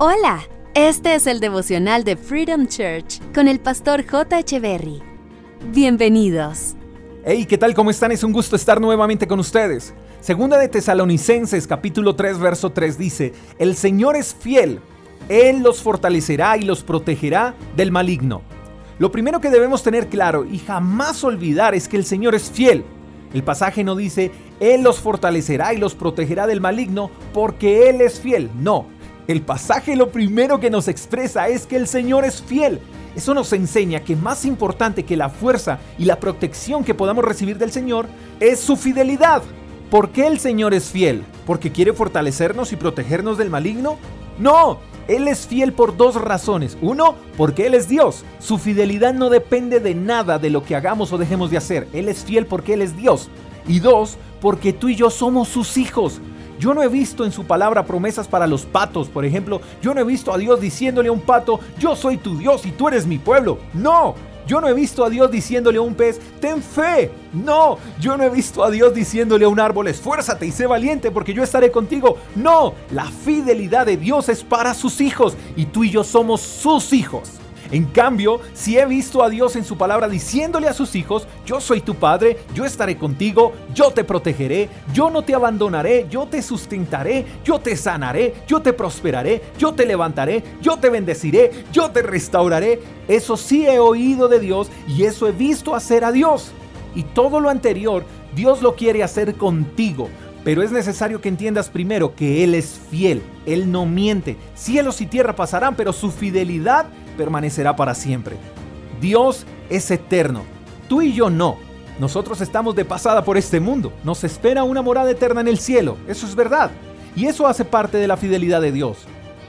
Hola, este es el devocional de Freedom Church con el pastor J. Echeverry. Bienvenidos. Hey, ¿qué tal? ¿Cómo están? Es un gusto estar nuevamente con ustedes. Segunda de Tesalonicenses, capítulo 3, verso 3 dice, El Señor es fiel, Él los fortalecerá y los protegerá del maligno. Lo primero que debemos tener claro y jamás olvidar es que el Señor es fiel. El pasaje no dice, Él los fortalecerá y los protegerá del maligno porque Él es fiel. No, el pasaje lo primero que nos expresa es que el Señor es fiel. Eso nos enseña que más importante que la fuerza y la protección que podamos recibir del Señor es su fidelidad. ¿Por qué el Señor es fiel? ¿Porque quiere fortalecernos y protegernos del maligno? No, Él es fiel por dos razones. Uno, porque Él es Dios. Su fidelidad no depende de nada de lo que hagamos o dejemos de hacer. Él es fiel porque Él es Dios. Y dos, porque tú y yo somos sus hijos. Yo no he visto en su palabra promesas para los patos, por ejemplo. Yo no he visto a Dios diciéndole a un pato, yo soy tu Dios y tú eres mi pueblo. No, yo no he visto a Dios diciéndole a un pez, ten fe. No, yo no he visto a Dios diciéndole a un árbol, esfuérzate y sé valiente porque yo estaré contigo. No, la fidelidad de Dios es para sus hijos y tú y yo somos sus hijos. En cambio, si he visto a Dios en su palabra diciéndole a sus hijos, yo soy tu padre, yo estaré contigo, yo te protegeré, yo no te abandonaré, yo te sustentaré, yo te sanaré, yo te prosperaré, yo te levantaré, yo te bendeciré, yo te restauraré. Eso sí he oído de Dios y eso he visto hacer a Dios. Y todo lo anterior, Dios lo quiere hacer contigo. Pero es necesario que entiendas primero que Él es fiel, Él no miente. Cielos y tierra pasarán, pero su fidelidad permanecerá para siempre. Dios es eterno, tú y yo no. Nosotros estamos de pasada por este mundo, nos espera una morada eterna en el cielo, eso es verdad. Y eso hace parte de la fidelidad de Dios.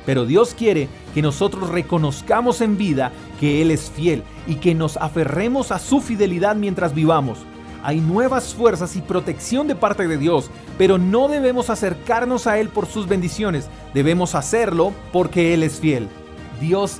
Pero Dios quiere que nosotros reconozcamos en vida que Él es fiel y que nos aferremos a su fidelidad mientras vivamos. Hay nuevas fuerzas y protección de parte de Dios, pero no debemos acercarnos a Él por sus bendiciones, debemos hacerlo porque Él es fiel. Dios